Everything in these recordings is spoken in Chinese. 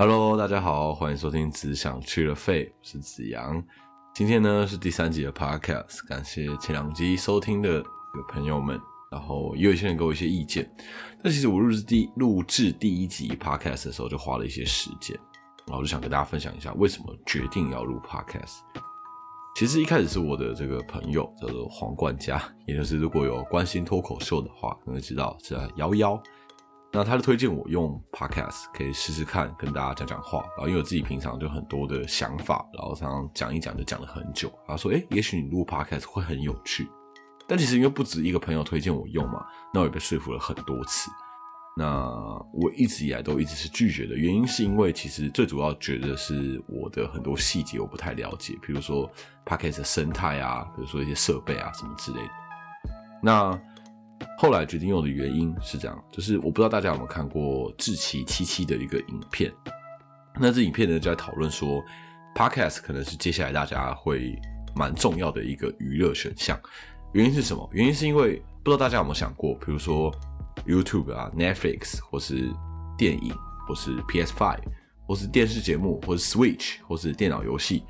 Hello，大家好，欢迎收听《只想去了肺》，我是子阳。今天呢是第三集的 Podcast，感谢前两集收听的朋友们。然后也有一些人给我一些意见，但其实我录制第录制第一集 Podcast 的时候就花了一些时间，然后就想跟大家分享一下为什么决定要录 Podcast。其实一开始是我的这个朋友叫做黄冠佳，也就是如果有关心脱口秀的话，可能知道是瑶瑶。那他就推荐我用 Podcast 可以试试看，跟大家讲讲话。然后因为我自己平常就很多的想法，然后常常讲一讲就讲了很久。他说：“哎，也许你录 Podcast 会很有趣。”但其实因为不止一个朋友推荐我用嘛，那我也被说服了很多次。那我一直以来都一直是拒绝的原因，是因为其实最主要觉得是我的很多细节我不太了解，比如说 Podcast 的生态啊，比如说一些设备啊什么之类的。那后来决定用的原因是这样，就是我不知道大家有没有看过志奇七七的一个影片。那这影片呢就在讨论说，Podcast 可能是接下来大家会蛮重要的一个娱乐选项。原因是什么？原因是因为不知道大家有没有想过，比如说 YouTube 啊、Netflix 或是电影，或是 PS Five，或是电视节目，或是 Switch，或是电脑游戏，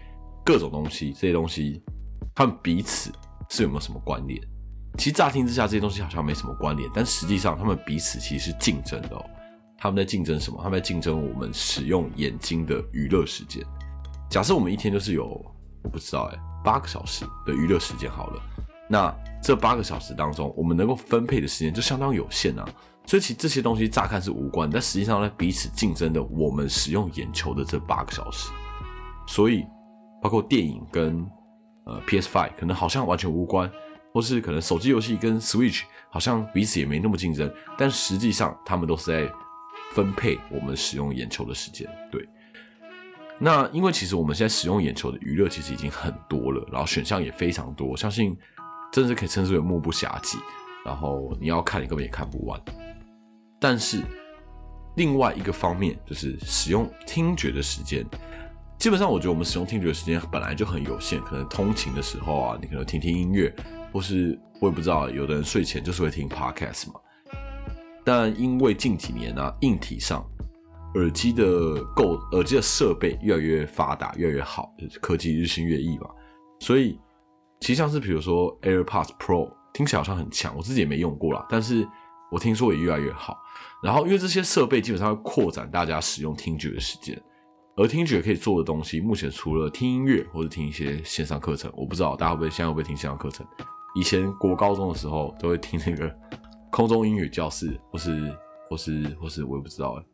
各种东西，这些东西，它们彼此是有没有什么关联？其实乍听之下，这些东西好像没什么关联，但实际上，他们彼此其实是竞争的哦。他们在竞争什么？他们在竞争我们使用眼睛的娱乐时间。假设我们一天就是有，我不知道哎，八个小时的娱乐时间好了。那这八个小时当中，我们能够分配的时间就相当有限啊。所以其实这些东西乍看是无关，但实际上呢，彼此竞争的我们使用眼球的这八个小时。所以，包括电影跟呃 PS Five 可能好像完全无关。或是可能手机游戏跟 Switch 好像彼此也没那么竞争，但实际上他们都是在分配我们使用眼球的时间。对，那因为其实我们现在使用眼球的娱乐其实已经很多了，然后选项也非常多，相信真是可以称之为目不暇接。然后你要看，你根本也看不完。但是另外一个方面就是使用听觉的时间，基本上我觉得我们使用听觉的时间本来就很有限，可能通勤的时候啊，你可能听听音乐。或是我也不知道，有的人睡前就是会听 podcast 嘛。但因为近几年呢，硬体上耳机的构耳机的设备越来越发达，越来越好，科技日新月异嘛。所以其实像是比如说 AirPods Pro，听起来好像很强，我自己也没用过啦，但是我听说也越来越好。然后因为这些设备基本上会扩展大家使用听觉的时间，而听觉可以做的东西，目前除了听音乐或者听一些线上课程，我不知道大家会不会现在会不会听线上课程。以前国高中的时候都会听那个 空中英语教室，或是或是或是我也不知道哎，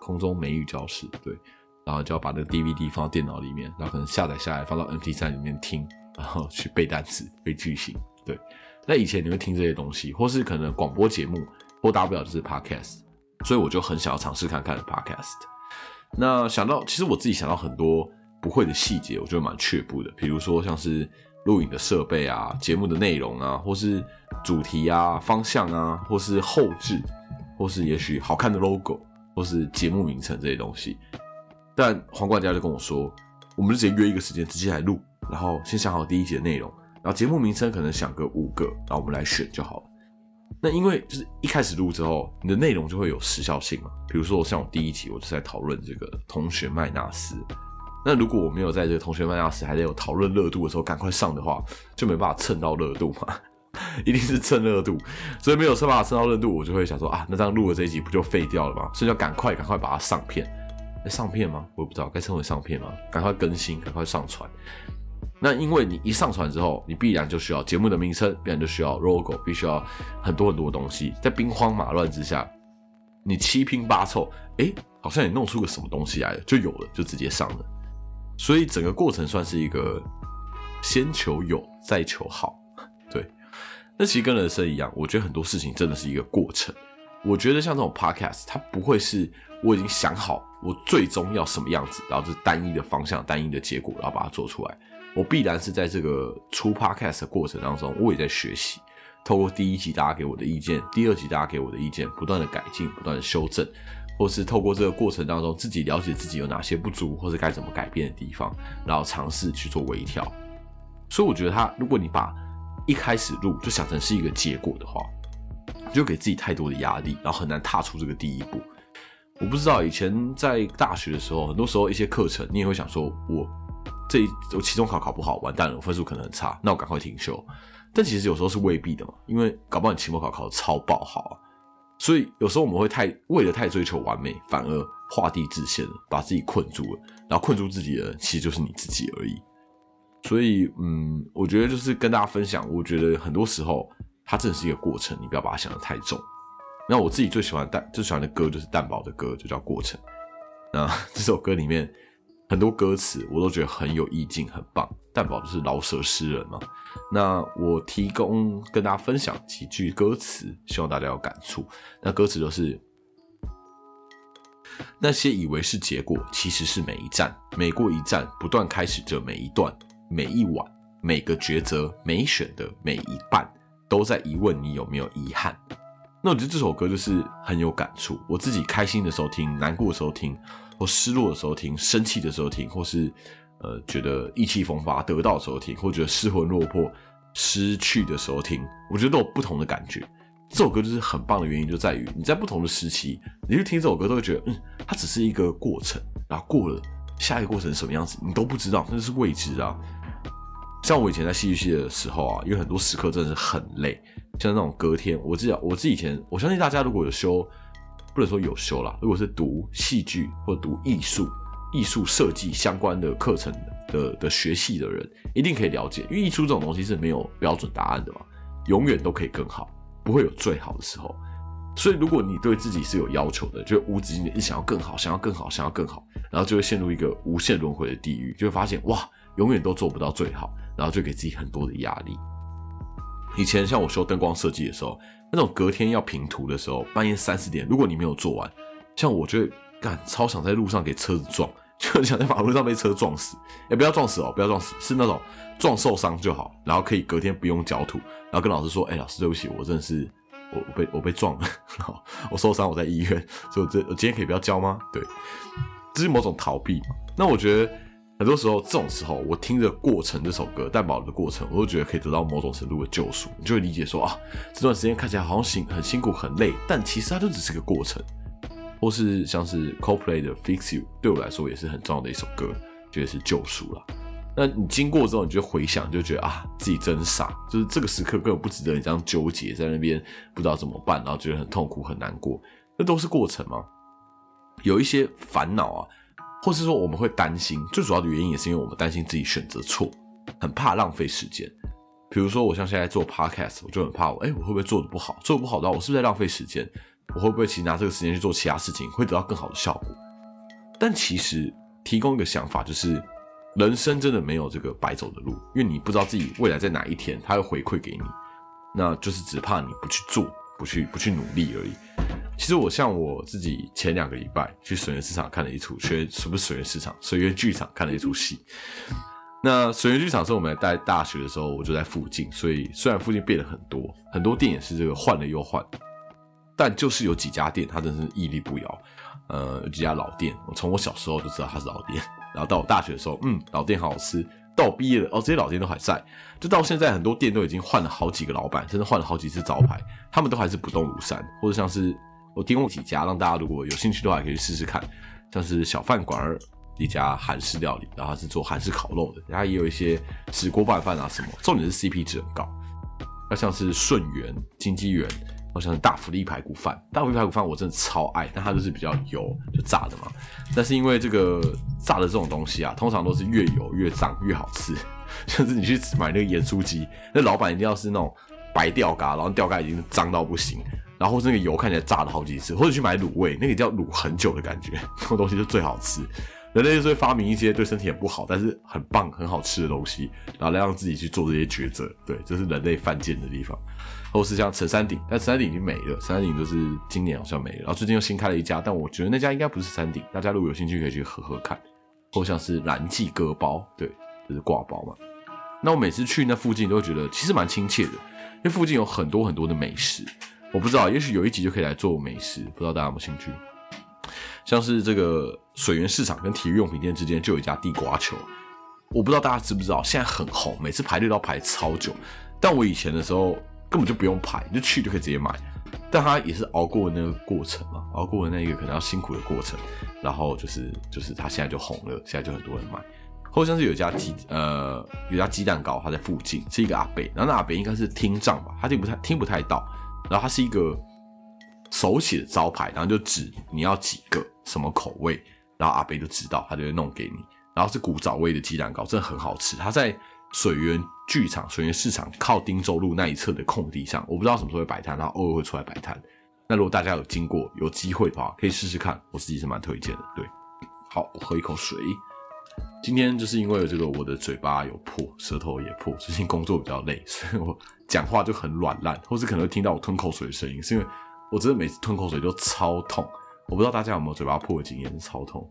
空中美语教室对，然后就要把那个 DVD 放到电脑里面，然后可能下载下来放到 MP3 里面听，然后去背单词、背句型。对，那以前你会听这些东西，或是可能广播节目，或大不了就是 Podcast，所以我就很想要尝试看看 Podcast。那想到其实我自己想到很多不会的细节，我觉得蛮却步的，比如说像是。录影的设备啊，节目的内容啊，或是主题啊、方向啊，或是后置，或是也许好看的 logo，或是节目名称这些东西。但黄冠家就跟我说，我们就直接约一个时间，直接来录，然后先想好第一集的内容，然后节目名称可能想个五个，然后我们来选就好了。那因为就是一开始录之后，你的内容就会有时效性嘛。比如说像我第一集，我就在讨论这个同学麦纳斯。那如果我没有在这个同学麦纳斯还在有讨论热度的时候赶快上的话，就没办法蹭到热度嘛，一定是蹭热度，所以没有办法蹭到热度，我就会想说啊，那这样录的这一集不就废掉了吗？所以要赶快赶快把它上片，上片吗？我也不知道该称为上片吗？赶快更新，赶快上传。那因为你一上传之后，你必然就需要节目的名称，必然就需要 logo，必须要很多很多东西，在兵荒马乱之下，你七拼八凑，哎，好像也弄出个什么东西来了，就有了，就直接上了。所以整个过程算是一个先求有再求好，对。那其实跟人生一样，我觉得很多事情真的是一个过程。我觉得像这种 podcast，它不会是我已经想好我最终要什么样子，然后是单一的方向、单一的结果，然后把它做出来。我必然是在这个出 podcast 的过程当中，我也在学习，透过第一集大家给我的意见，第二集大家给我的意见，不断的改进，不断的修正。或是透过这个过程当中，自己了解自己有哪些不足，或者该怎么改变的地方，然后尝试去做微调。所以我觉得，他如果你把一开始录就想成是一个结果的话，就给自己太多的压力，然后很难踏出这个第一步。我不知道以前在大学的时候，很多时候一些课程，你也会想说，我这我期中考考不好，完蛋了，我分数可能很差，那我赶快停休。但其实有时候是未必的嘛，因为搞不好你期末考考的超爆好啊。所以有时候我们会太为了太追求完美，反而画地自限了，把自己困住了。然后困住自己的，其实就是你自己而已。所以，嗯，我觉得就是跟大家分享，我觉得很多时候它真的是一个过程，你不要把它想的太重。那我自己最喜欢蛋最喜欢的歌就是蛋堡的歌，就叫《过程》。那这首歌里面很多歌词我都觉得很有意境，很棒。蛋堡就是老舍诗人嘛。那我提供跟大家分享几句歌词，希望大家有感触。那歌词就是那些以为是结果，其实是每一站，每过一站，不断开始着每一段，每一晚，每个抉择，每选的每一半，都在疑问你有没有遗憾。那我觉得这首歌就是很有感触。我自己开心的时候听，难过的时候听，或失落的时候听，生气的时候听，或是呃觉得意气风发得到的时候听，或者失魂落魄失去的时候听，我觉得都有不同的感觉。这首歌就是很棒的原因，就在于你在不同的时期，你去听这首歌都会觉得，嗯，它只是一个过程，然后过了下一个过程什么样子，你都不知道，那是未知啊。像我以前在戏剧系的时候啊，有很多时刻真的是很累。像那种隔天，我记得我自己以前，我相信大家如果有修，不能说有修啦，如果是读戏剧或读艺术、艺术设计相关的课程的的学系的人，一定可以了解，因为艺术这种东西是没有标准答案的嘛，永远都可以更好，不会有最好的时候。所以如果你对自己是有要求的，就无止境的想要更好，想要更好，想要更好，然后就会陷入一个无限轮回的地狱，就会发现哇，永远都做不到最好，然后就给自己很多的压力。以前像我修灯光设计的时候，那种隔天要平图的时候，半夜三四点，如果你没有做完，像我就会干超想在路上给车子撞，就很想在马路上被车撞死。哎，不要撞死哦，不要撞死，是那种撞受伤就好，然后可以隔天不用交图，然后跟老师说：“哎，老师对不起，我真的是我我被我被撞了，我受伤，我在医院，所以我这我今天可以不要交吗？”对，这是某种逃避嘛。那我觉得。很多时候，这种时候，我听着《过程》这首歌，蛋堡的过程，我都觉得可以得到某种程度的救赎。你就会理解说啊，这段时间看起来好像辛很辛苦、很累，但其实它就只是个过程。或是像是 Coldplay 的《Fix You》，对我来说也是很重要的一首歌，觉得是救赎了。那你经过之后，你就回想，就觉得啊，自己真傻，就是这个时刻根本不值得你这样纠结在那边，不知道怎么办，然后觉得很痛苦、很难过。那都是过程吗？有一些烦恼啊。或是说我们会担心，最主要的原因也是因为我们担心自己选择错，很怕浪费时间。比如说我像现在做 podcast，我就很怕我，哎，我会不会做的不好？做的不好的话，我是不是在浪费时间？我会不会其实拿这个时间去做其他事情，会得到更好的效果？但其实提供一个想法，就是人生真的没有这个白走的路，因为你不知道自己未来在哪一天，他会回馈给你，那就是只怕你不去做，不去不去努力而已。其实我像我自己前两个礼拜去水源市场看了一出，学什么水源市场？水源剧场看了一出戏。那水源剧场是我们在大学的时候，我就在附近，所以虽然附近变了很多，很多店也是这个换了又换，但就是有几家店它真是屹立不摇。呃，有几家老店，我从我小时候就知道它是老店，然后到我大学的时候，嗯，老店好好吃。到毕业了，哦，这些老店都还在。就到现在，很多店都已经换了好几个老板，甚至换了好几次招牌，他们都还是不动如山，或者像是。我提供几家，让大家如果有兴趣的话，可以试试看。像是小饭馆儿一家韩式料理，然后是做韩式烤肉的，然后也有一些石锅拌饭啊什么。重点是 CP 值很高。那像是顺源、金鸡园，好像大福利排骨饭。大福利排骨饭我真的超爱，但它就是比较油，就炸的嘛。但是因为这个炸的这种东西啊，通常都是越油越脏越好吃。像是你去买那个盐酥鸡，那老板一定要是那种白吊嘎，然后吊嘎已经脏到不行。然后那个油看起来炸了好几次，或者去买卤味，那个叫卤很久的感觉，这种东西就最好吃。人类就是会发明一些对身体很不好，但是很棒、很好吃的东西，然后来让自己去做这些抉择。对，这是人类犯贱的地方。或是像陈山顶，但陈山顶已经没了，陈山顶就是今年好像没了。然后最近又新开了一家，但我觉得那家应该不是山顶，大家如果有兴趣可以去喝喝看。或像是蓝记割包，对，就是挂包嘛。那我每次去那附近都会觉得其实蛮亲切的，因为附近有很多很多的美食。我不知道，也许有一集就可以来做美食，不知道大家有没有兴趣？像是这个水源市场跟体育用品店之间就有一家地瓜球，我不知道大家知不知道，现在很红，每次排队都要排超久。但我以前的时候根本就不用排，就去就可以直接买。但他也是熬过那个过程嘛，熬过那个可能要辛苦的过程，然后就是就是他现在就红了，现在就很多人买。或像是有家鸡呃有家鸡蛋糕，他在附近是一个阿北，然后那阿北应该是听障吧，他听不太听不太到，然后他是一个手写的招牌，然后就指你要几个什么口味，然后阿北就知道，他就会弄给你。然后是古早味的鸡蛋糕，真的很好吃。他在水源剧场、水源市场靠汀州路那一侧的空地上，我不知道什么时候会摆摊，然后偶尔会出来摆摊。那如果大家有经过、有机会的话，可以试试看，我自己是蛮推荐的。对，好，我喝一口水。今天就是因为这个，我的嘴巴有破，舌头也破，最近工作比较累，所以我讲话就很软烂，或是可能会听到我吞口水的声音，是因为我真的每次吞口水都超痛。我不知道大家有没有嘴巴破的经验，超痛。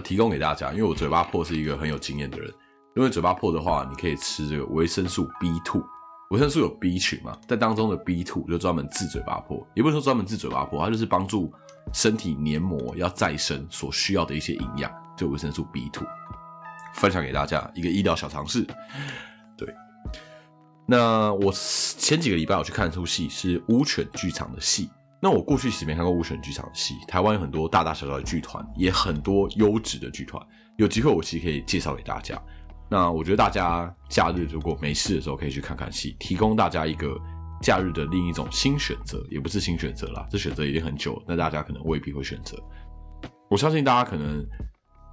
提供给大家，因为我嘴巴破是一个很有经验的人，因为嘴巴破的话，你可以吃这个维生素 B two，维生素有 B 群嘛，在当中的 B two 就专门治嘴巴破，也不是说专门治嘴巴破，它就是帮助。身体黏膜要再生所需要的一些营养，就维生素 B two，分享给大家一个医疗小常识。对，那我前几个礼拜我去看一出戏，是乌犬剧场的戏。那我过去其实没看过乌犬剧场戏，台湾有很多大大小小的剧团，也很多优质的剧团，有机会我其实可以介绍给大家。那我觉得大家假日如果没事的时候，可以去看看戏，提供大家一个。假日的另一种新选择，也不是新选择啦，这选择已经很久了，那大家可能未必会选择。我相信大家可能，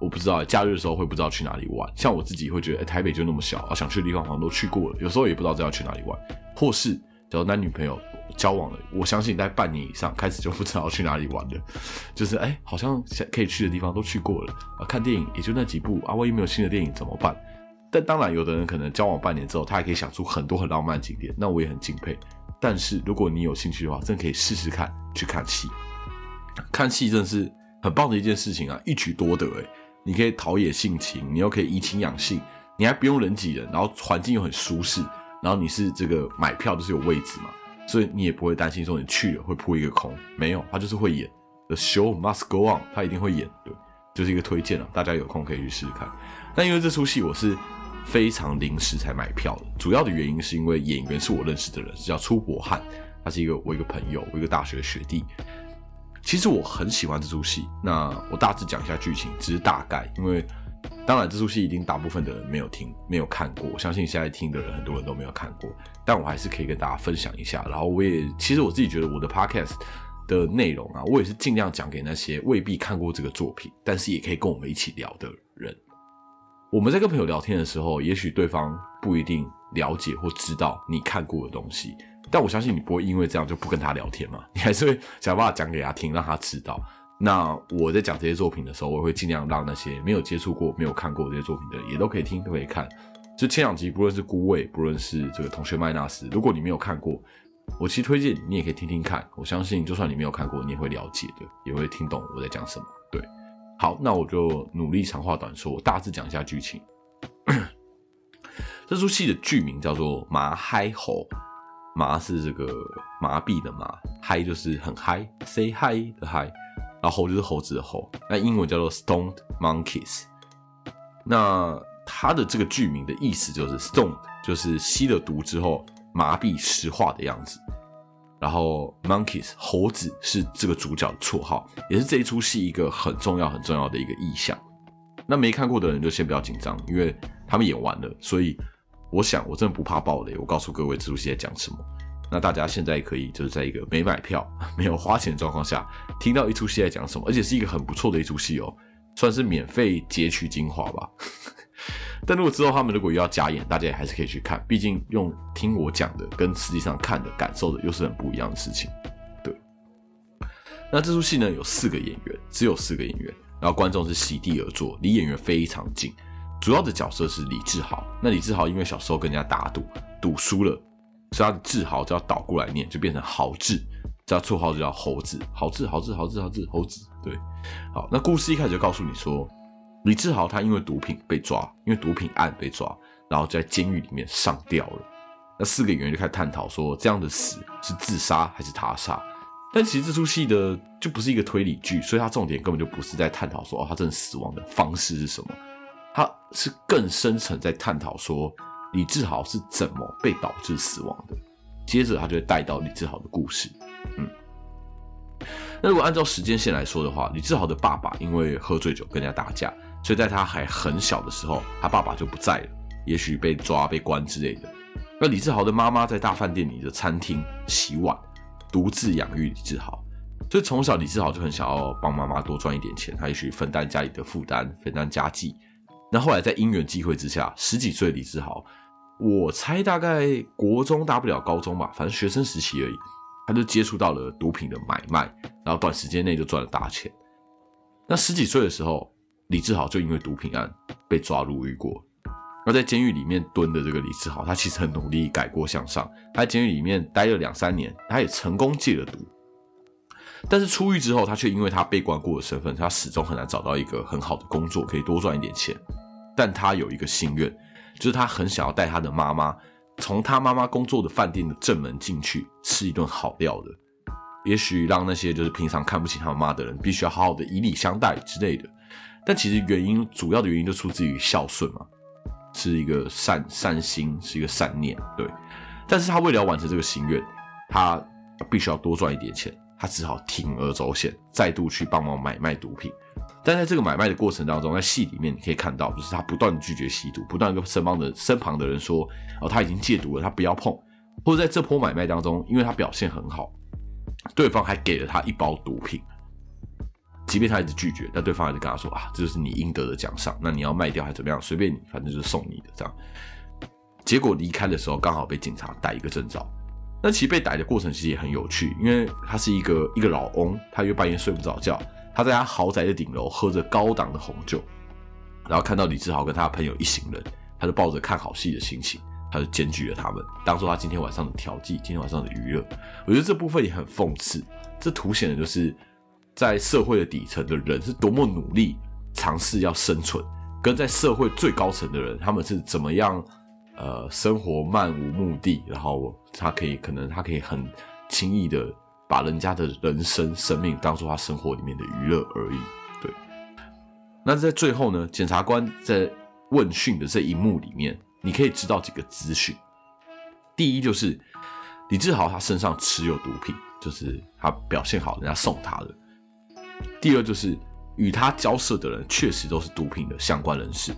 我不知道假日的时候会不知道去哪里玩。像我自己会觉得，台北就那么小，想去的地方好像都去过了，有时候也不知道要去哪里玩。或是，只要男女朋友交往了，我相信在半年以上开始就不知道去哪里玩了，就是哎，好像可以去的地方都去过了啊，看电影也就那几部啊，万一没有新的电影怎么办？但当然，有的人可能交往半年之后，他还可以想出很多很浪漫的景点，那我也很敬佩。但是如果你有兴趣的话，真的可以试试看去看戏。看戏真的是很棒的一件事情啊，一举多得诶，你可以陶冶性情，你又可以怡情养性，你还不用人挤人，然后环境又很舒适，然后你是这个买票就是有位置嘛，所以你也不会担心说你去了会扑一个空。没有，他就是会演，The show must go on，他一定会演。对，就是一个推荐了，大家有空可以去试试看。但因为这出戏我是。非常临时才买票的，主要的原因是因为演员是我认识的人，是叫出博汉，他是一个我一个朋友，我一个大学的学弟。其实我很喜欢这出戏，那我大致讲一下剧情，只是大概，因为当然这出戏一定大部分的人没有听、没有看过，我相信现在听的人很多人都没有看过，但我还是可以跟大家分享一下。然后我也其实我自己觉得我的 podcast 的内容啊，我也是尽量讲给那些未必看过这个作品，但是也可以跟我们一起聊的人。我们在跟朋友聊天的时候，也许对方不一定了解或知道你看过的东西，但我相信你不会因为这样就不跟他聊天嘛，你还是会想办法讲给他听，让他知道。那我在讲这些作品的时候，我会尽量让那些没有接触过、没有看过这些作品的也都可以听、都可以看。就前两集，不论是孤味，不论是这个同学麦纳斯，如果你没有看过，我其实推荐你也可以听听看。我相信，就算你没有看过，你也会了解的，也会听懂我在讲什么。对。好，那我就努力长话短说，我大致讲一下剧情。这出戏的剧名叫做《麻嗨猴》，麻是这个麻痹的麻，嗨就是很嗨，say hi 的嗨，然后猴就是猴子的猴。那英文叫做 Stone Monkeys。那它的这个剧名的意思就是 Stone 就是吸了毒之后麻痹石化的样子。然后，monkeys 猴子是这个主角的绰号，也是这一出戏一个很重要、很重要的一个意象。那没看过的人就先不要紧张，因为他们演完了，所以我想我真的不怕暴雷。我告诉各位这出戏在讲什么。那大家现在可以就是在一个没买票、没有花钱的状况下，听到一出戏在讲什么，而且是一个很不错的一出戏哦，算是免费截取精华吧。但如果之后他们如果又要加演，大家也还是可以去看，毕竟用听我讲的跟实际上看的感受的又是很不一样的事情。对，那这出戏呢有四个演员，只有四个演员，然后观众是席地而坐，离演员非常近。主要的角色是李志豪，那李志豪因为小时候跟人家打赌，赌输了，所以他的字豪就要倒过来念，就变成豪志，这绰号就叫猴子，豪志，豪志，豪志，豪志，猴子。对，好，那故事一开始就告诉你说。李志豪他因为毒品被抓，因为毒品案被抓，然后在监狱里面上吊了。那四个演员就开始探讨说，这样的死是自杀还是他杀？但其实这出戏的就不是一个推理剧，所以它重点根本就不是在探讨说，哦，他真的死亡的方式是什么？他是更深层在探讨说，李志豪是怎么被导致死亡的？接着他就会带到李志豪的故事。嗯，那如果按照时间线来说的话，李志豪的爸爸因为喝醉酒跟人家打架，所以在他还很小的时候，他爸爸就不在了，也许被抓、被关之类的。那李志豪的妈妈在大饭店里的餐厅洗碗，独自养育李志豪。所以从小李志豪就很想要帮妈妈多赚一点钱，他也许分担家里的负担，分担家计。那后来在因缘际会之下，十几岁李志豪，我猜大概国中大不了高中吧，反正学生时期而已，他就接触到了毒品的买卖，然后短时间内就赚了大钱。那十几岁的时候，李志豪就因为毒品案被抓入狱过。那在监狱里面蹲的这个李志豪，他其实很努力改过向上，他在监狱里面待了两三年，他也成功戒了毒。但是出狱之后，他却因为他被关过的身份，他始终很难找到一个很好的工作，可以多赚一点钱。但他有一个心愿，就是他很想要带他的妈妈从他妈妈工作的饭店的正门进去吃一顿好料的，也许让那些就是平常看不起他妈的人，必须要好好的以礼相待之类的。但其实原因主要的原因就出自于孝顺嘛，是一个善善心，是一个善念，对。但是他为了要完成这个心愿，他必须要多赚一点钱。他只好铤而走险，再度去帮忙买卖毒品。但在这个买卖的过程当中，在戏里面你可以看到，就是他不断拒绝吸毒，不断跟身旁的身旁的人说：“哦，他已经戒毒了，他不要碰。”或者在这波买卖当中，因为他表现很好，对方还给了他一包毒品。即便他一直拒绝，但对方还是跟他说：“啊，这就是你应得的奖赏。那你要卖掉还怎么样？随便你，反正就是送你的这样。”结果离开的时候，刚好被警察逮一个正着。那其实被逮的过程其实也很有趣，因为他是一个一个老翁，他又半夜睡不着觉，他在他豪宅的顶楼喝着高档的红酒，然后看到李志豪跟他的朋友一行人，他就抱着看好戏的心情，他就检举了他们，当做他今天晚上的调剂，今天晚上的娱乐。我觉得这部分也很讽刺，这凸显的就是在社会的底层的人是多么努力尝试要生存，跟在社会最高层的人他们是怎么样。呃，生活漫无目的，然后他可以可能他可以很轻易的把人家的人生生命当做他生活里面的娱乐而已。对，那在最后呢，检察官在问讯的这一幕里面，你可以知道几个资讯。第一就是李志豪他身上持有毒品，就是他表现好，人家送他的。第二就是与他交涉的人确实都是毒品的相关人士。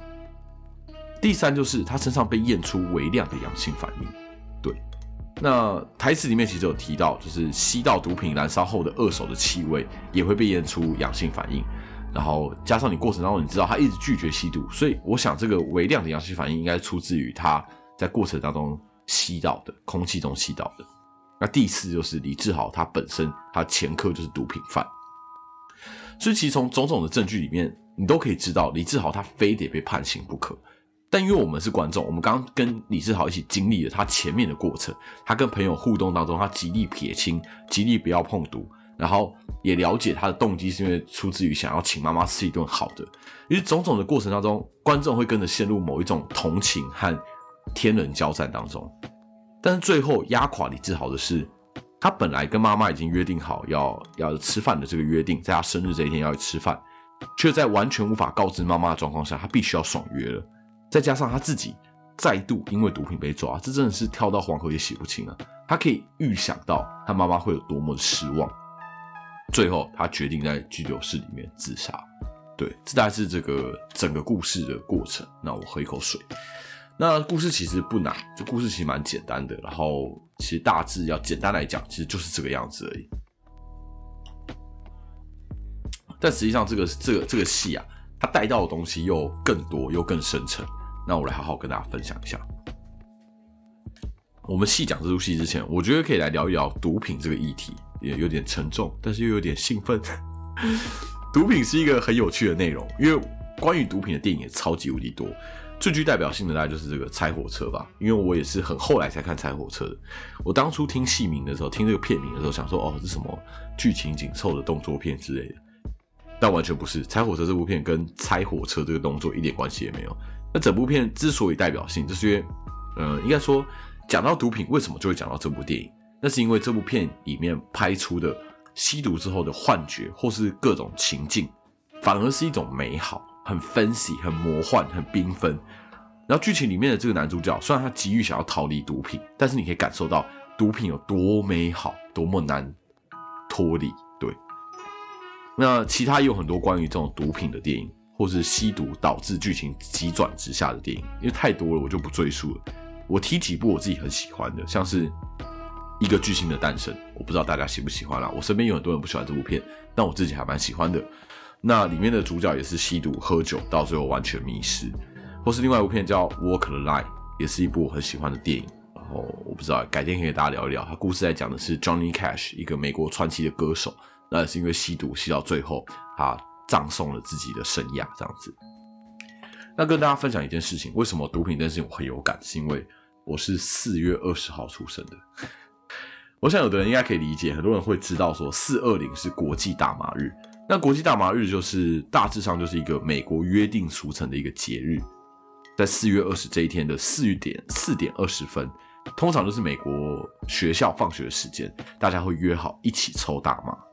第三就是他身上被验出微量的阳性反应，对。那台词里面其实有提到，就是吸到毒品燃烧后的二手的气味也会被验出阳性反应，然后加上你过程当中你知道他一直拒绝吸毒，所以我想这个微量的阳性反应应该出自于他在过程当中吸到的空气中吸到的。那第四就是李志豪他本身他前科就是毒品犯，所以其实从种种的证据里面，你都可以知道李志豪他非得被判刑不可。但因为我们是观众，我们刚刚跟李志豪一起经历了他前面的过程，他跟朋友互动当中，他极力撇清，极力不要碰毒，然后也了解他的动机是因为出自于想要请妈妈吃一顿好的，于是种种的过程当中，观众会跟着陷入某一种同情和天人交战当中。但是最后压垮李志豪的是，他本来跟妈妈已经约定好要要吃饭的这个约定，在他生日这一天要去吃饭，却在完全无法告知妈妈的状况下，他必须要爽约了。再加上他自己再度因为毒品被抓，这真的是跳到黄河也洗不清啊！他可以预想到他妈妈会有多么的失望，最后他决定在拘留室里面自杀。对，这大概是这个整个故事的过程。那我喝一口水。那故事其实不难，这故事其实蛮简单的。然后其实大致要简单来讲，其实就是这个样子而已。但实际上，这个这个这个戏啊。他带到的东西又更多又更深层，那我来好好跟大家分享一下。我们细讲这出戏之前，我觉得可以来聊一聊毒品这个议题，也有点沉重，但是又有点兴奋。毒品是一个很有趣的内容，因为关于毒品的电影也超级无敌多。最具代表性的大概就是这个《拆火车》吧，因为我也是很后来才看《拆火车》的。我当初听戏名的时候，听这个片名的时候，想说哦，是什么剧情紧凑的动作片之类的。但完全不是，拆火车这部片跟拆火车这个动作一点关系也没有。那整部片之所以代表性，就是因为，呃，应该说讲到毒品，为什么就会讲到这部电影？那是因为这部片里面拍出的吸毒之后的幻觉，或是各种情境，反而是一种美好，很 fancy，很魔幻，很缤纷。然后剧情里面的这个男主角，虽然他急于想要逃离毒品，但是你可以感受到毒品有多美好，多么难脱离。对，那其他也有很多关于这种毒品的电影，或是吸毒导致剧情急转直下的电影，因为太多了，我就不赘述了。我提几部我自己很喜欢的，像是一个巨星的诞生，我不知道大家喜不喜欢啦。我身边有很多人不喜欢这部片，但我自己还蛮喜欢的。那里面的主角也是吸毒、喝酒，到最后完全迷失。或是另外一部片叫《Walk the Line》，也是一部我很喜欢的电影。然后我不知道，改天可以大家聊一聊。他故事在讲的是 Johnny Cash，一个美国传奇的歌手，那也是因为吸毒吸到最后，他葬送了自己的生涯，这样子。那跟大家分享一件事情，为什么毒品这件事情我很有感，是因为我是四月二十号出生的。我想有的人应该可以理解，很多人会知道说四二零是国际大麻日。那国际大麻日就是大致上就是一个美国约定俗成的一个节日。在四月二十这一天的四点四点二十分，通常都是美国学校放学时间，大家会约好一起抽大麻。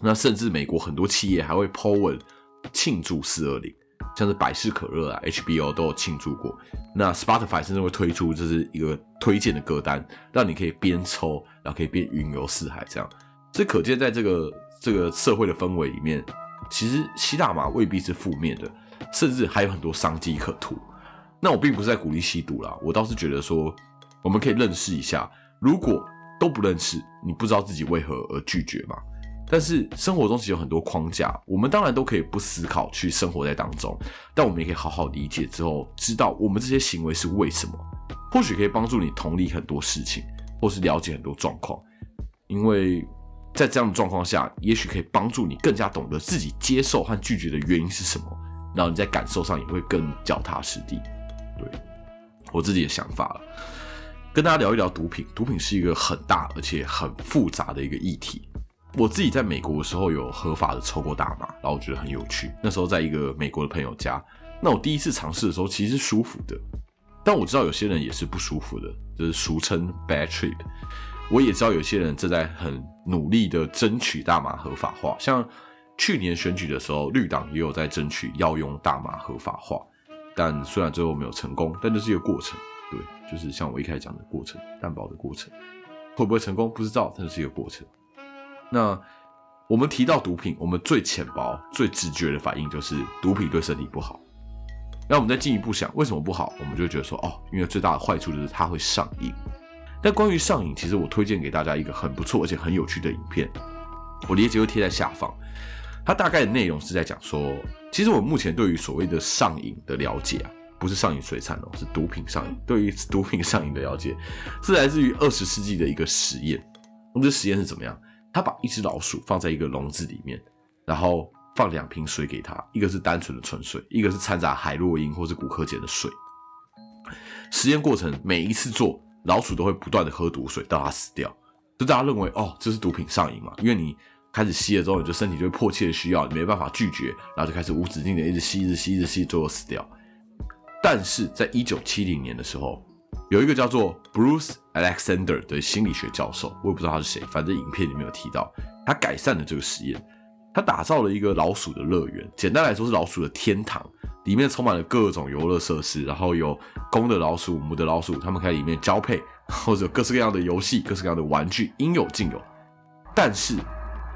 那甚至美国很多企业还会 po 文庆祝四二零，像是百事可乐啊、HBO 都有庆祝过。那 Spotify 甚至会推出就是一个推荐的歌单，让你可以边抽，然后可以边云游四海这样。这可见在这个这个社会的氛围里面，其实吸大麻未必是负面的，甚至还有很多商机可图。那我并不是在鼓励吸毒啦，我倒是觉得说，我们可以认识一下，如果都不认识，你不知道自己为何而拒绝嘛。但是生活中其实有很多框架，我们当然都可以不思考去生活在当中，但我们也可以好好理解之后，知道我们这些行为是为什么，或许可以帮助你同理很多事情，或是了解很多状况，因为在这样的状况下，也许可以帮助你更加懂得自己接受和拒绝的原因是什么，然后你在感受上也会更脚踏实地。对我自己的想法了，跟大家聊一聊毒品。毒品是一个很大而且很复杂的一个议题。我自己在美国的时候有合法的抽过大麻，然后我觉得很有趣。那时候在一个美国的朋友家，那我第一次尝试的时候其实是舒服的，但我知道有些人也是不舒服的，就是俗称 bad trip。我也知道有些人正在很努力的争取大麻合法化，像去年选举的时候，绿党也有在争取要用大麻合法化。但虽然最后没有成功，但这是一个过程，对，就是像我一开始讲的过程，担保的过程，会不会成功不知道，但是是一个过程。那我们提到毒品，我们最浅薄、最直觉的反应就是毒品对身体不好。那我们再进一步想，为什么不好？我们就觉得说，哦，因为最大的坏处就是它会上瘾。但关于上瘾，其实我推荐给大家一个很不错而且很有趣的影片，我链接会贴在下方。它大概的内容是在讲说，其实我目前对于所谓的上瘾的了解啊，不是上瘾水产哦，是毒品上瘾。对于毒品上瘾的了解，是来自于二十世纪的一个实验。那这实验是怎么样？他把一只老鼠放在一个笼子里面，然后放两瓶水给他，一个是单纯的纯水，一个是掺杂海洛因或是骨科碱的水。实验过程每一次做，老鼠都会不断的喝毒水，到它死掉。就大家认为哦，这是毒品上瘾嘛？因为你。开始吸了之后，你就身体就会迫切的需要，你没办法拒绝，然后就开始无止境的一直吸，一直吸，一直吸，最后死掉。但是在一九七零年的时候，有一个叫做 Bruce Alexander 的心理学教授，我也不知道他是谁，反正影片里面有提到，他改善了这个实验，他打造了一个老鼠的乐园，简单来说是老鼠的天堂，里面充满了各种游乐设施，然后有公的老鼠、母的老鼠，他们可以里面交配，或者各式各样的游戏、各式各样的玩具，应有尽有。但是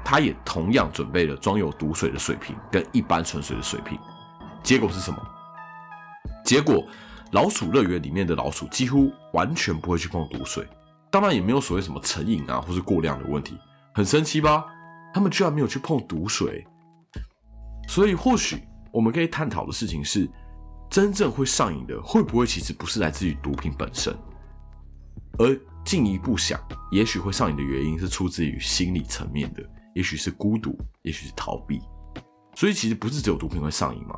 他也同样准备了装有毒水的水瓶跟一般纯水的水瓶，结果是什么？结果老鼠乐园里面的老鼠几乎完全不会去碰毒水，当然也没有所谓什么成瘾啊或是过量的问题，很神奇吧？他们居然没有去碰毒水，所以或许我们可以探讨的事情是，真正会上瘾的会不会其实不是来自于毒品本身，而进一步想，也许会上瘾的原因是出自于心理层面的。也许是孤独，也许是逃避，所以其实不是只有毒品会上瘾嘛，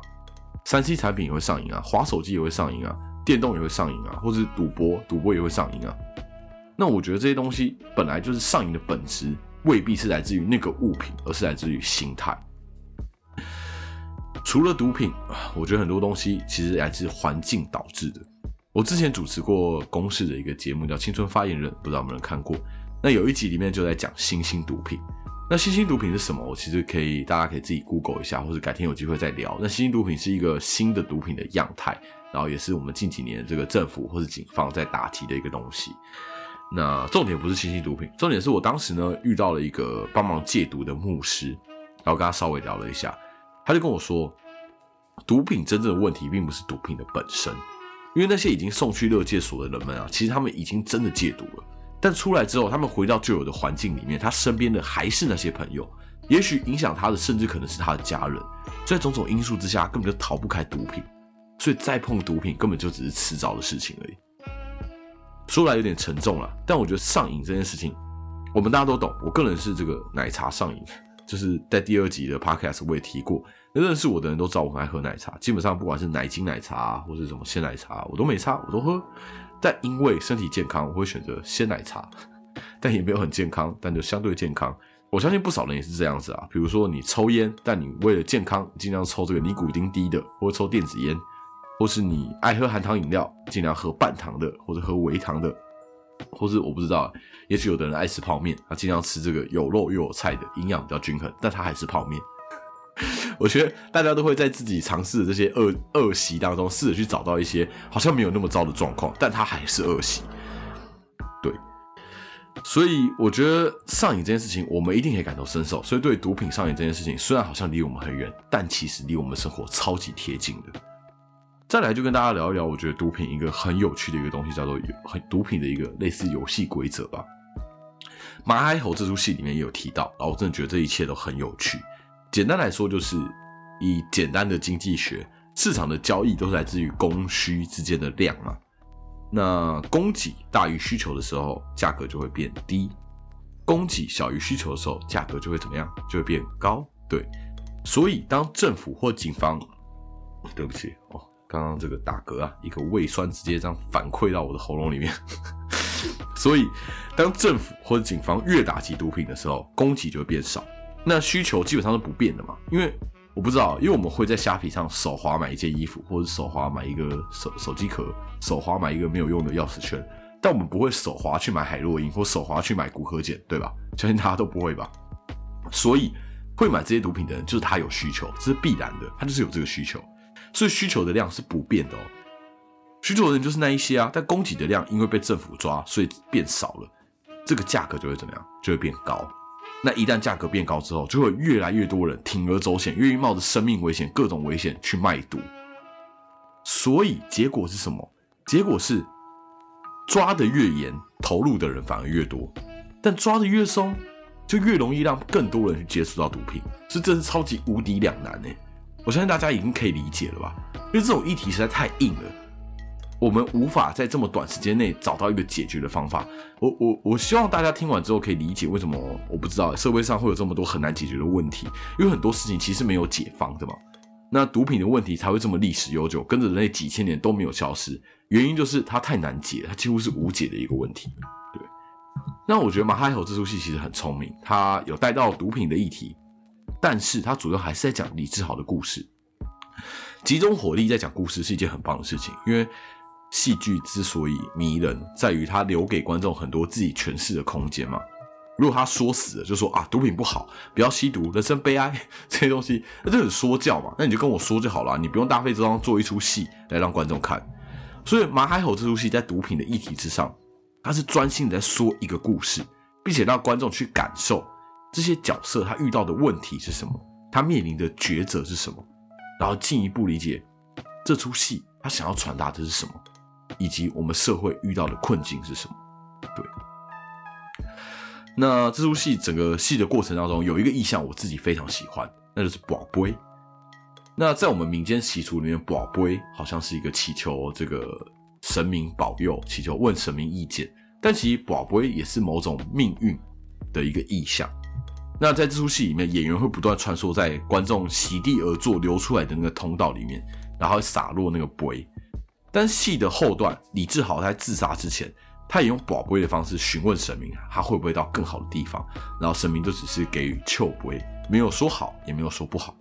三 C 产品也会上瘾啊，滑手机也会上瘾啊，电动也会上瘾啊，或者是赌博，赌博也会上瘾啊。那我觉得这些东西本来就是上瘾的本质，未必是来自于那个物品，而是来自于心态。除了毒品我觉得很多东西其实来自环境导致的。我之前主持过公视的一个节目叫《青春发言人》，不知道有没有人看过？那有一集里面就在讲新兴毒品。那新兴毒品是什么？我其实可以，大家可以自己 Google 一下，或者改天有机会再聊。那新兴毒品是一个新的毒品的样态，然后也是我们近几年这个政府或者警方在答题的一个东西。那重点不是新兴毒品，重点是我当时呢遇到了一个帮忙戒毒的牧师，然后跟他稍微聊了一下，他就跟我说，毒品真正的问题并不是毒品的本身，因为那些已经送去乐戒所的人们啊，其实他们已经真的戒毒了，但出来之后，他们回到旧有的环境里面，他身边的还是那些朋友，也许影响他的甚至可能是他的家人，在种种因素之下，根本就逃不开毒品，所以再碰毒品根本就只是迟早的事情而已。说来有点沉重了，但我觉得上瘾这件事情，我们大家都懂。我个人是这个奶茶上瘾，就是在第二集的 podcast 我也提过，认识我的人都知道我很爱喝奶茶，基本上不管是奶精奶茶或是什么鲜奶茶，我都没差，我都喝。但因为身体健康，我会选择鲜奶茶，但也没有很健康，但就相对健康。我相信不少人也是这样子啊，比如说你抽烟，但你为了健康，尽量抽这个尼古丁低的，或抽电子烟。或是你爱喝含糖饮料，尽量喝半糖的，或者喝微糖的，或是我不知道，也许有的人爱吃泡面，他尽量吃这个有肉又有菜的，营养比较均衡，但他还是泡面。我觉得大家都会在自己尝试的这些恶恶习当中，试着去找到一些好像没有那么糟的状况，但它还是恶习。对，所以我觉得上瘾这件事情，我们一定可以感同身受。所以对毒品上瘾这件事情，虽然好像离我们很远，但其实离我们生活超级贴近的。再来就跟大家聊一聊，我觉得毒品一个很有趣的一个东西，叫做很毒品的一个类似游戏规则吧。马海猴这出戏里面也有提到，然后我真的觉得这一切都很有趣。简单来说，就是以简单的经济学，市场的交易都是来自于供需之间的量嘛。那供给大于需求的时候，价格就会变低；供给小于需求的时候，价格就会怎么样？就会变高。对，所以当政府或警方，对不起哦。刚刚这个打嗝啊，一个胃酸直接这样反馈到我的喉咙里面。所以，当政府或者警方越打击毒品的时候，供给就会变少，那需求基本上是不变的嘛。因为我不知道，因为我们会在虾皮上手滑买一件衣服，或者手滑买一个手手机壳，手滑买一个没有用的钥匙圈，但我们不会手滑去买海洛因或手滑去买骨科碱，对吧？相信大家都不会吧。所以，会买这些毒品的人，就是他有需求，这是必然的，他就是有这个需求。所以需求的量是不变的哦，需求的人就是那一些啊，但供给的量因为被政府抓，所以变少了，这个价格就会怎么样？就会变高。那一旦价格变高之后，就会越来越多人铤而走险，愿意冒着生命危险、各种危险去卖毒。所以结果是什么？结果是抓的越严，投入的人反而越多；但抓的越松，就越容易让更多人去接触到毒品。是真是超级无敌两难呢。我相信大家已经可以理解了吧？因为这种议题实在太硬了，我们无法在这么短时间内找到一个解决的方法。我我我希望大家听完之后可以理解为什么我不知道社会上会有这么多很难解决的问题，因为很多事情其实没有解方的嘛。那毒品的问题才会这么历史悠久，跟着人类几千年都没有消失，原因就是它太难解，它几乎是无解的一个问题。对，那我觉得马海猴这出戏其实很聪明，他有带到毒品的议题。但是他主要还是在讲李志豪的故事，集中火力在讲故事是一件很棒的事情。因为戏剧之所以迷人，在于他留给观众很多自己诠释的空间嘛。如果他说死了，就说啊，毒品不好，不要吸毒，人生悲哀 这些东西，那就很说教嘛。那你就跟我说就好了，你不用大费周章做一出戏来让观众看。所以马海吼这出戏在毒品的议题之上，他是专心的在说一个故事，并且让观众去感受。这些角色他遇到的问题是什么？他面临的抉择是什么？然后进一步理解这出戏他想要传达的是什么，以及我们社会遇到的困境是什么？对。那这出戏整个戏的过程当中，有一个意象我自己非常喜欢，那就是宝贝。那在我们民间习俗里面，宝贝好像是一个祈求这个神明保佑，祈求问神明意见，但其实宝贝也是某种命运的一个意象。那在这出戏里面，演员会不断穿梭在观众席地而坐流出来的那个通道里面，然后洒落那个杯。但戏的后段，李志豪在自杀之前，他也用宝贝的方式询问神明，他会不会到更好的地方？然后神明就只是给予秋杯，没有说好，也没有说不好。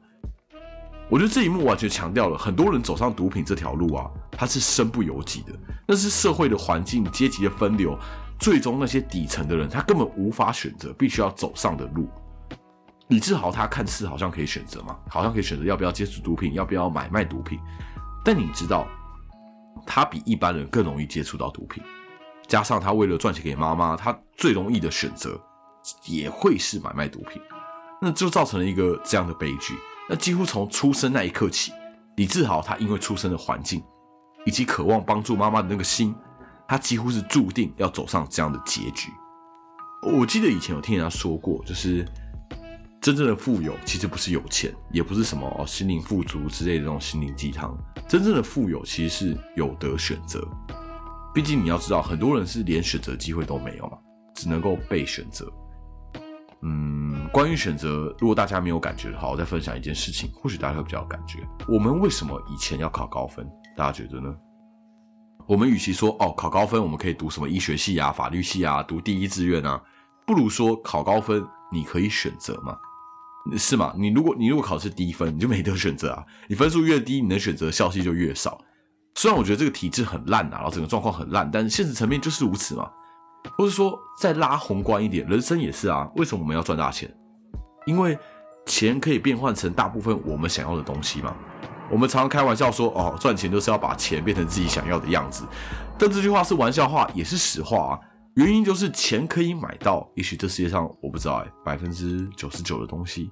我觉得这一幕完全强调了，很多人走上毒品这条路啊，他是身不由己的，那是社会的环境、阶级的分流，最终那些底层的人，他根本无法选择，必须要走上的路。李志豪他看似好像可以选择嘛，好像可以选择要不要接触毒品，要不要买卖毒品。但你知道，他比一般人更容易接触到毒品，加上他为了赚钱给妈妈，他最容易的选择也会是买卖毒品，那就造成了一个这样的悲剧。那几乎从出生那一刻起，李志豪他因为出生的环境以及渴望帮助妈妈的那个心，他几乎是注定要走上这样的结局。我记得以前有听人家说过，就是真正的富有其实不是有钱，也不是什么哦心灵富足之类的这种心灵鸡汤。真正的富有其实是有得选择。毕竟你要知道，很多人是连选择机会都没有嘛，只能够被选择。嗯，关于选择，如果大家没有感觉的话，我再分享一件事情，或许大家会比较有感觉。我们为什么以前要考高分？大家觉得呢？我们与其说哦考高分，我们可以读什么医学系啊、法律系啊，读第一志愿啊。不如说考高分，你可以选择吗？是吗？你如果你如果考试低分，你就没得选择啊。你分数越低，你能选择校系就越少。虽然我觉得这个体制很烂啊，然后整个状况很烂，但是现实层面就是如此嘛。或是说再拉宏观一点，人生也是啊。为什么我们要赚大钱？因为钱可以变换成大部分我们想要的东西嘛。我们常常开玩笑说，哦，赚钱就是要把钱变成自己想要的样子。但这句话是玩笑话，也是实话啊。原因就是钱可以买到，也许这世界上我不知道哎，百分之九十九的东西，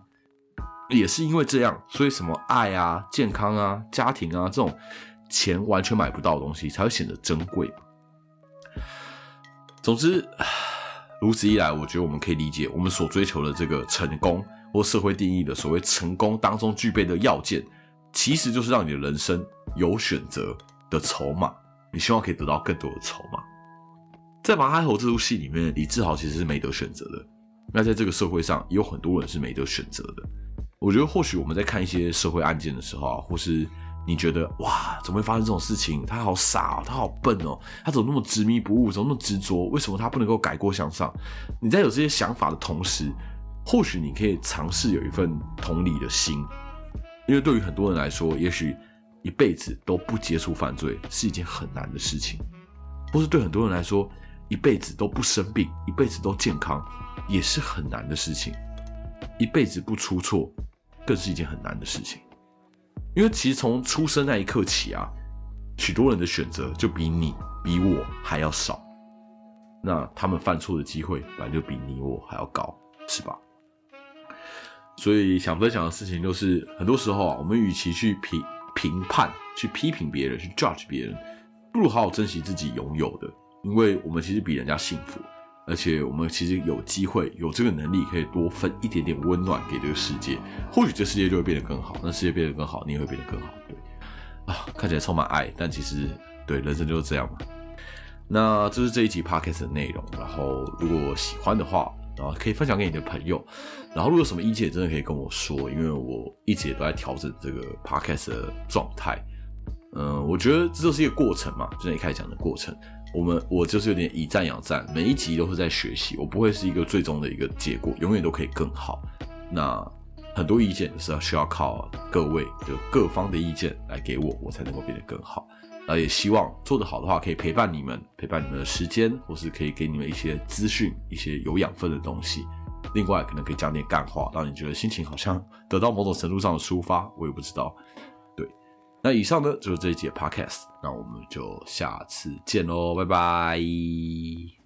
也是因为这样，所以什么爱啊、健康啊、家庭啊这种钱完全买不到的东西，才会显得珍贵。总之，如此一来，我觉得我们可以理解，我们所追求的这个成功，或社会定义的所谓成功当中具备的要件，其实就是让你的人生有选择的筹码。你希望可以得到更多的筹码。在《马海猴》这部戏里面，李志豪其实是没得选择的。那在这个社会上，也有很多人是没得选择的。我觉得，或许我们在看一些社会案件的时候啊，或是你觉得哇，怎么会发生这种事情？他好傻哦，他好笨哦，他怎么那么执迷不悟，怎么那么执着？为什么他不能够改过向上？你在有这些想法的同时，或许你可以尝试有一份同理的心，因为对于很多人来说，也许一辈子都不接触犯罪是一件很难的事情，或是对很多人来说。一辈子都不生病，一辈子都健康，也是很难的事情。一辈子不出错，更是一件很难的事情。因为其实从出生那一刻起啊，许多人的选择就比你、比我还要少。那他们犯错的机会，本来就比你我还要高，是吧？所以想分享的事情就是，很多时候啊，我们与其去评评判、去批评别人、去 judge 别人，不如好好珍惜自己拥有的。因为我们其实比人家幸福，而且我们其实有机会有这个能力，可以多分一点点温暖给这个世界，或许这世界就会变得更好。那世界变得更好，你也会变得更好。对，啊，看起来充满爱，但其实对人生就是这样嘛。那这是这一集 podcast 的内容。然后如果喜欢的话，然后可以分享给你的朋友。然后如果有什么意见，真的可以跟我说，因为我一直也都在调整这个 podcast 的状态。嗯，我觉得这就是一个过程嘛，就像一开始讲的过程。我们我就是有点以战养战，每一集都是在学习，我不会是一个最终的一个结果，永远都可以更好。那很多意见是要需要靠各位就各方的意见来给我，我才能够变得更好。那也希望做得好的话，可以陪伴你们，陪伴你们的时间，或是可以给你们一些资讯，一些有养分的东西。另外，可能可以讲点干话，让你觉得心情好像得到某种程度上的抒发。我也不知道。那以上呢就是这一节 podcast，那我们就下次见喽，拜拜。